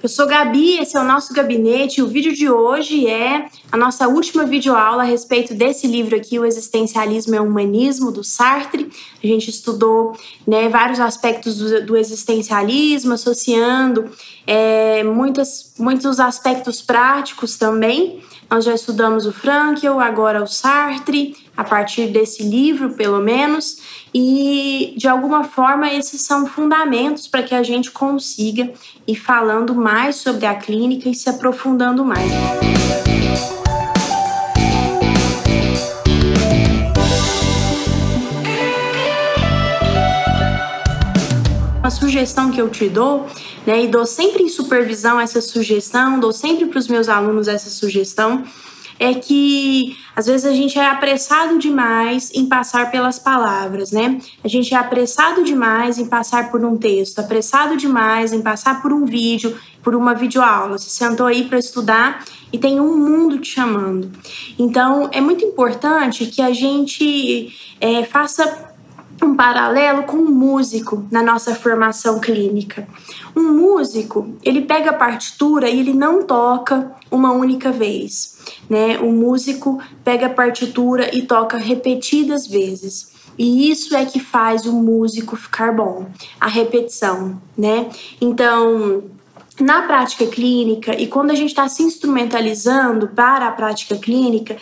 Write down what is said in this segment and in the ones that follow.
Eu sou Gabi, esse é o nosso gabinete. O vídeo de hoje é a nossa última videoaula a respeito desse livro aqui, O Existencialismo e o Humanismo, do Sartre. A gente estudou né, vários aspectos do, do existencialismo, associando é, muitas, muitos aspectos práticos também. Nós já estudamos o Frankl, agora o Sartre, a partir desse livro, pelo menos, e de alguma forma esses são fundamentos para que a gente consiga ir falando mais sobre a clínica e se aprofundando mais. Uma sugestão que eu te dou né? E dou sempre em supervisão essa sugestão, dou sempre para os meus alunos essa sugestão, é que às vezes a gente é apressado demais em passar pelas palavras, né? A gente é apressado demais em passar por um texto, apressado demais em passar por um vídeo, por uma videoaula. Você sentou aí para estudar e tem um mundo te chamando. Então é muito importante que a gente é, faça um paralelo com um músico na nossa formação clínica. Um músico, ele pega a partitura e ele não toca uma única vez, né? O músico pega a partitura e toca repetidas vezes. E isso é que faz o músico ficar bom, a repetição, né? Então, na prática clínica e quando a gente está se instrumentalizando para a prática clínica,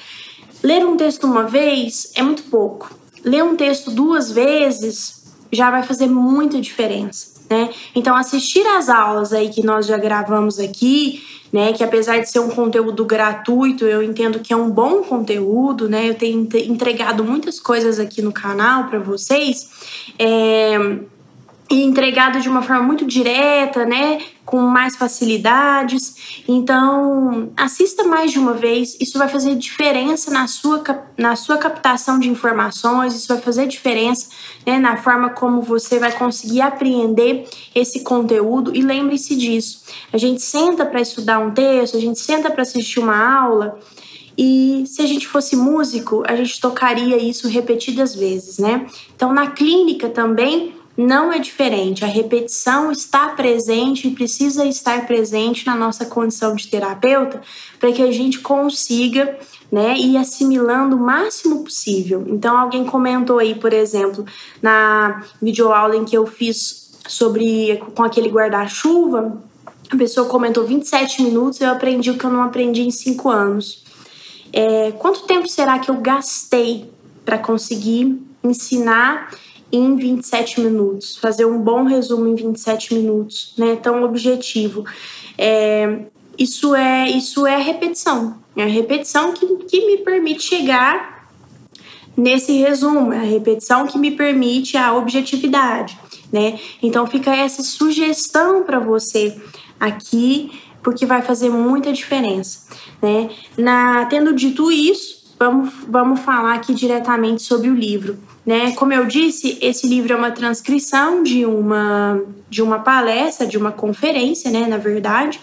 ler um texto uma vez é muito pouco ler um texto duas vezes já vai fazer muita diferença, né? Então, assistir às aulas aí que nós já gravamos aqui, né? Que apesar de ser um conteúdo gratuito, eu entendo que é um bom conteúdo, né? Eu tenho entregado muitas coisas aqui no canal para vocês. É, e entregado de uma forma muito direta, né, com mais facilidades. Então, assista mais de uma vez, isso vai fazer diferença na sua, na sua captação de informações, isso vai fazer diferença né, na forma como você vai conseguir apreender esse conteúdo. E lembre-se disso: a gente senta para estudar um texto, a gente senta para assistir uma aula. E se a gente fosse músico, a gente tocaria isso repetidas vezes, né? Então, na clínica também, não é diferente. A repetição está presente e precisa estar presente na nossa condição de terapeuta para que a gente consiga né, ir assimilando o máximo possível. Então, alguém comentou aí, por exemplo, na videoaula em que eu fiz sobre com aquele guarda-chuva, a pessoa comentou 27 minutos, eu aprendi o que eu não aprendi em 5 anos. É, quanto tempo será que eu gastei para conseguir ensinar em 27 minutos, fazer um bom resumo em 27 minutos, né? Tão objetivo. É, isso é isso é repetição. É a repetição que, que me permite chegar nesse resumo, é a repetição que me permite a objetividade, né? Então fica essa sugestão para você aqui, porque vai fazer muita diferença, né? Na tendo dito isso, vamos vamos falar aqui diretamente sobre o livro. Né? Como eu disse, esse livro é uma transcrição de uma, de uma palestra, de uma conferência, né, na verdade.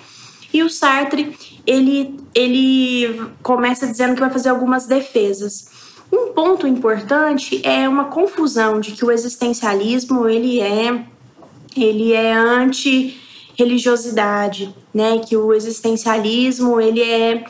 E o Sartre, ele, ele começa dizendo que vai fazer algumas defesas. Um ponto importante é uma confusão de que o existencialismo ele é ele é anti religiosidade, né? Que o existencialismo ele é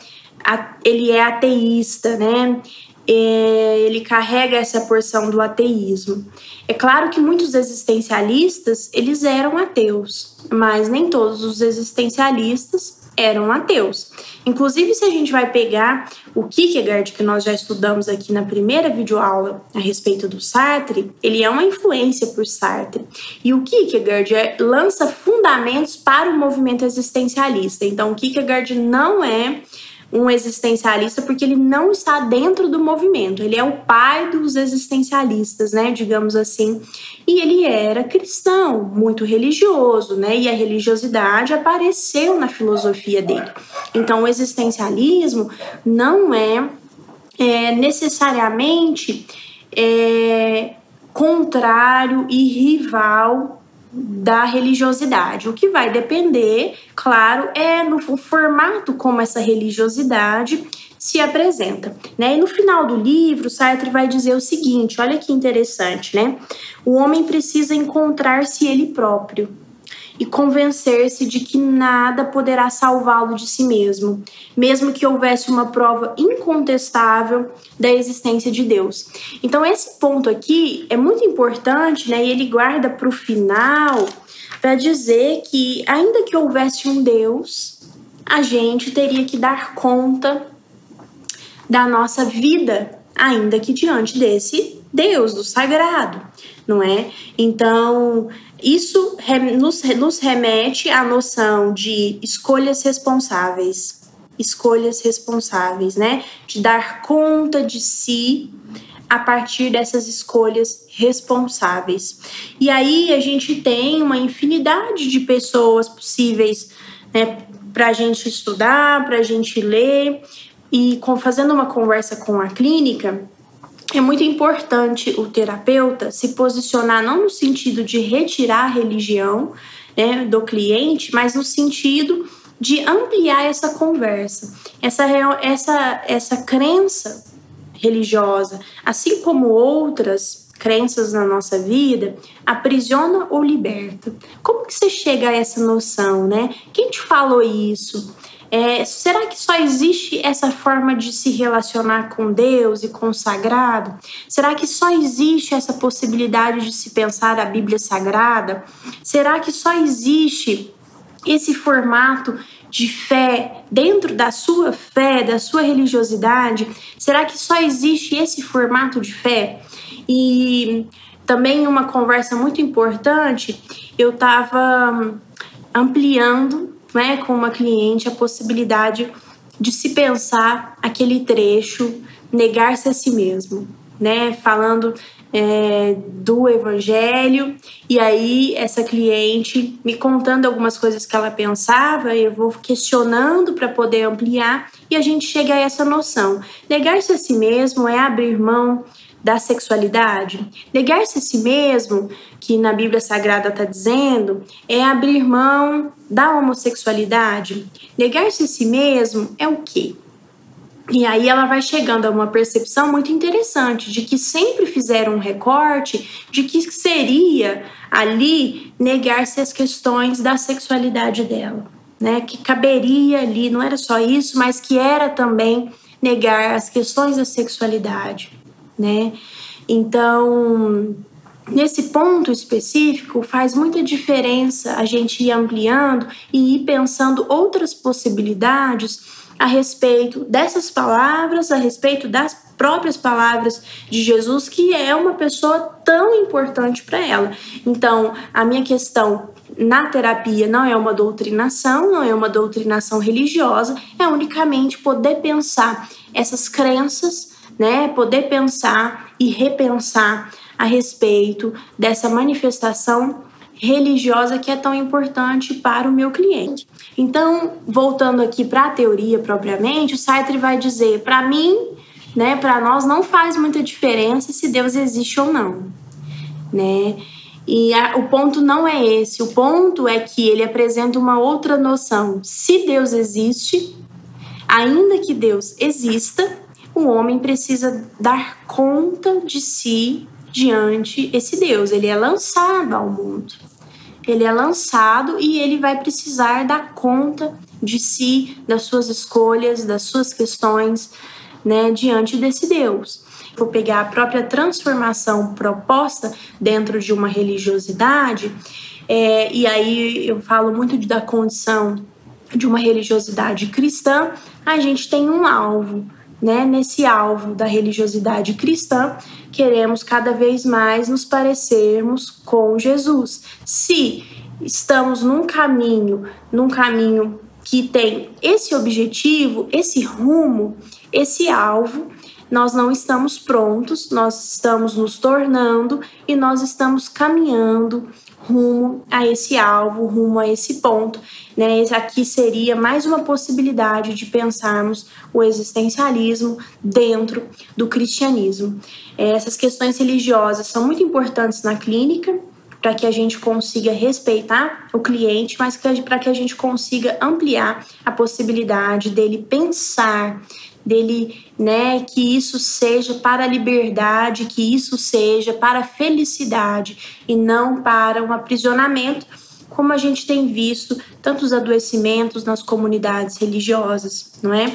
ele é ateísta, né? É, ele carrega essa porção do ateísmo. É claro que muitos existencialistas eles eram ateus, mas nem todos os existencialistas eram ateus. Inclusive, se a gente vai pegar o Kierkegaard, que nós já estudamos aqui na primeira videoaula a respeito do Sartre, ele é uma influência por Sartre. E o Kierkegaard é, lança fundamentos para o movimento existencialista. Então, o Kierkegaard não é um existencialista porque ele não está dentro do movimento. Ele é o pai dos existencialistas, né, digamos assim. E ele era cristão, muito religioso, né? E a religiosidade apareceu na filosofia dele. Então, o existencialismo não é, é necessariamente é, contrário e rival da religiosidade. O que vai depender, claro, é no formato como essa religiosidade se apresenta, né? E no final do livro, Sartre vai dizer o seguinte, olha que interessante, né? O homem precisa encontrar-se ele próprio. E convencer-se de que nada poderá salvá-lo de si mesmo, mesmo que houvesse uma prova incontestável da existência de Deus. Então, esse ponto aqui é muito importante, né? E ele guarda para o final para dizer que, ainda que houvesse um Deus, a gente teria que dar conta da nossa vida, ainda que diante desse Deus, do sagrado, não é? Então, isso nos, remete à noção de escolhas responsáveis. Escolhas responsáveis, né? De dar conta de si a partir dessas escolhas responsáveis. E aí a gente tem uma infinidade de pessoas possíveis né, para a gente estudar, para a gente ler. E com, fazendo uma conversa com a clínica, é muito importante o terapeuta se posicionar não no sentido de retirar a religião né, do cliente, mas no sentido de ampliar essa conversa, essa, essa, essa crença religiosa, assim como outras crenças na nossa vida, aprisiona ou liberta. Como que você chega a essa noção, né? Quem te falou isso? É, será que só existe essa forma de se relacionar com Deus e com o sagrado? Será que só existe essa possibilidade de se pensar a Bíblia Sagrada? Será que só existe esse formato de fé dentro da sua fé, da sua religiosidade? Será que só existe esse formato de fé? E também uma conversa muito importante, eu estava ampliando né, com uma cliente a possibilidade de se pensar aquele trecho, negar-se a si mesmo, né, falando é, do evangelho, e aí essa cliente me contando algumas coisas que ela pensava, eu vou questionando para poder ampliar, e a gente chega a essa noção. Negar-se a si mesmo é abrir mão da sexualidade. Negar-se a si mesmo, que na Bíblia Sagrada está dizendo, é abrir mão da homossexualidade. Negar-se a si mesmo é o quê? E aí ela vai chegando a uma percepção muito interessante de que sempre fizeram um recorte de que seria ali negar-se as questões da sexualidade dela, né? Que caberia ali, não era só isso, mas que era também negar as questões da sexualidade né? Então, nesse ponto específico, faz muita diferença a gente ir ampliando e ir pensando outras possibilidades a respeito dessas palavras, a respeito das próprias palavras de Jesus, que é uma pessoa tão importante para ela. Então, a minha questão na terapia não é uma doutrinação, não é uma doutrinação religiosa, é unicamente poder pensar essas crenças né? Poder pensar e repensar a respeito dessa manifestação religiosa que é tão importante para o meu cliente. Então, voltando aqui para a teoria propriamente, o Sartre vai dizer: para mim, né, para nós não faz muita diferença se Deus existe ou não, né? E a, o ponto não é esse, o ponto é que ele apresenta uma outra noção. Se Deus existe, ainda que Deus exista, o homem precisa dar conta de si diante esse Deus. Ele é lançado ao mundo. Ele é lançado e ele vai precisar dar conta de si, das suas escolhas, das suas questões, né, diante desse Deus. Vou pegar a própria transformação proposta dentro de uma religiosidade, é, e aí eu falo muito da condição de uma religiosidade cristã, a gente tem um alvo, né, nesse alvo da religiosidade cristã, queremos cada vez mais nos parecermos com Jesus. Se estamos num caminho, num caminho que tem esse objetivo, esse rumo, esse alvo, nós não estamos prontos, nós estamos nos tornando e nós estamos caminhando rumo a esse alvo, rumo a esse ponto. Né? Aqui seria mais uma possibilidade de pensarmos o existencialismo dentro do cristianismo. Essas questões religiosas são muito importantes na clínica, para que a gente consiga respeitar o cliente, mas para que a gente consiga ampliar a possibilidade dele pensar, dele, né, que isso seja para a liberdade, que isso seja para a felicidade e não para um aprisionamento, como a gente tem visto tantos adoecimentos nas comunidades religiosas, não é?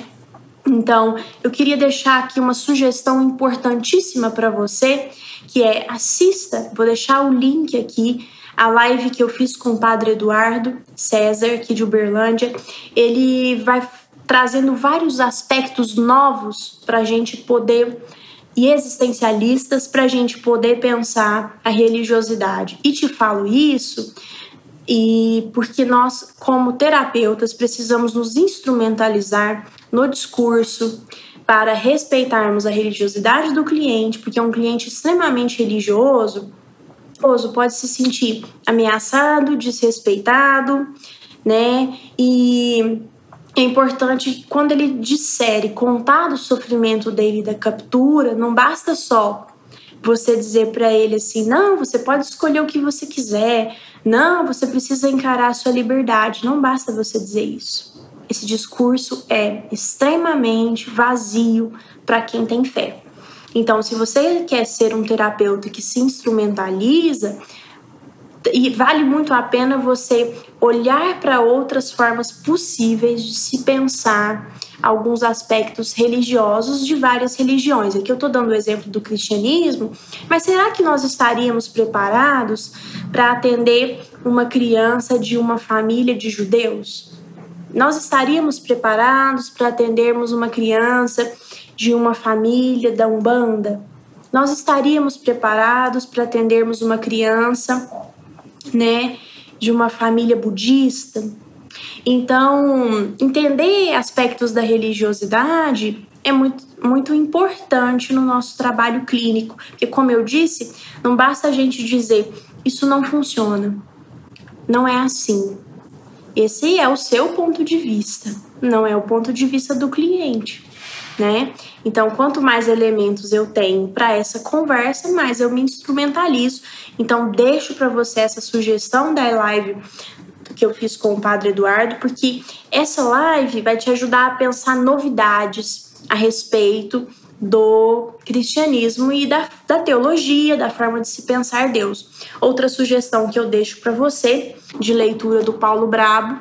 Então, eu queria deixar aqui uma sugestão importantíssima para você, que é assista, vou deixar o link aqui a live que eu fiz com o padre Eduardo César, aqui de Uberlândia, ele vai trazendo vários aspectos novos para a gente poder e existencialistas para a gente poder pensar a religiosidade. E te falo isso e porque nós, como terapeutas, precisamos nos instrumentalizar no discurso para respeitarmos a religiosidade do cliente, porque é um cliente extremamente religioso pode se sentir ameaçado, desrespeitado, né? E é importante quando ele disser e contar do sofrimento dele da captura, não basta só você dizer para ele assim: não, você pode escolher o que você quiser, não, você precisa encarar a sua liberdade. Não basta você dizer isso. Esse discurso é extremamente vazio para quem tem fé. Então, se você quer ser um terapeuta que se instrumentaliza, e vale muito a pena você olhar para outras formas possíveis de se pensar alguns aspectos religiosos de várias religiões. Aqui eu estou dando o exemplo do cristianismo, mas será que nós estaríamos preparados para atender uma criança de uma família de judeus? Nós estaríamos preparados para atendermos uma criança de uma família da Umbanda, nós estaríamos preparados para atendermos uma criança, né, de uma família budista. Então, entender aspectos da religiosidade é muito, muito importante no nosso trabalho clínico, porque, como eu disse, não basta a gente dizer isso não funciona, não é assim. Esse é o seu ponto de vista, não é o ponto de vista do cliente né? Então, quanto mais elementos eu tenho para essa conversa, mais eu me instrumentalizo. Então, deixo para você essa sugestão da live que eu fiz com o Padre Eduardo, porque essa live vai te ajudar a pensar novidades a respeito do cristianismo e da, da teologia, da forma de se pensar Deus. Outra sugestão que eu deixo para você de leitura do Paulo Brabo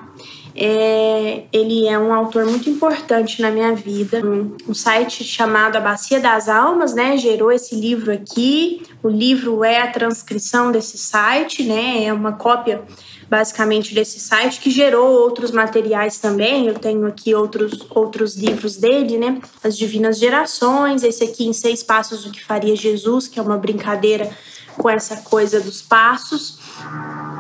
é, ele é um autor muito importante na minha vida. Um, um, site chamado A Bacia das Almas, né, gerou esse livro aqui. O livro é a transcrição desse site, né, é uma cópia basicamente desse site que gerou outros materiais também. Eu tenho aqui outros outros livros dele, né, As Divinas Gerações. Esse aqui em seis passos o que faria Jesus, que é uma brincadeira com essa coisa dos passos.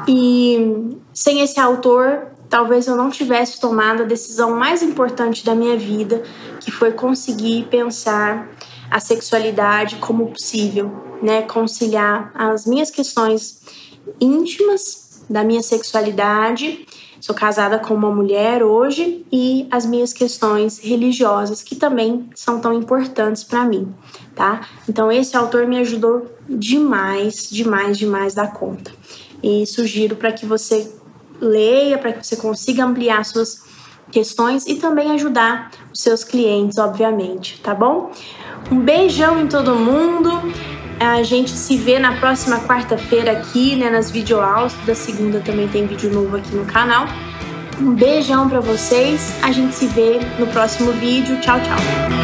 E sem esse autor, talvez eu não tivesse tomado a decisão mais importante da minha vida, que foi conseguir pensar a sexualidade como possível, né? Conciliar as minhas questões íntimas da minha sexualidade. Sou casada com uma mulher hoje e as minhas questões religiosas que também são tão importantes para mim, tá? Então esse autor me ajudou demais, demais, demais da conta. E sugiro para que você leia para que você consiga ampliar suas questões e também ajudar os seus clientes, obviamente, tá bom? Um beijão em todo mundo. A gente se vê na próxima quarta-feira aqui, né, nas videoaulas. Da segunda também tem vídeo novo aqui no canal. Um beijão para vocês. A gente se vê no próximo vídeo. Tchau, tchau.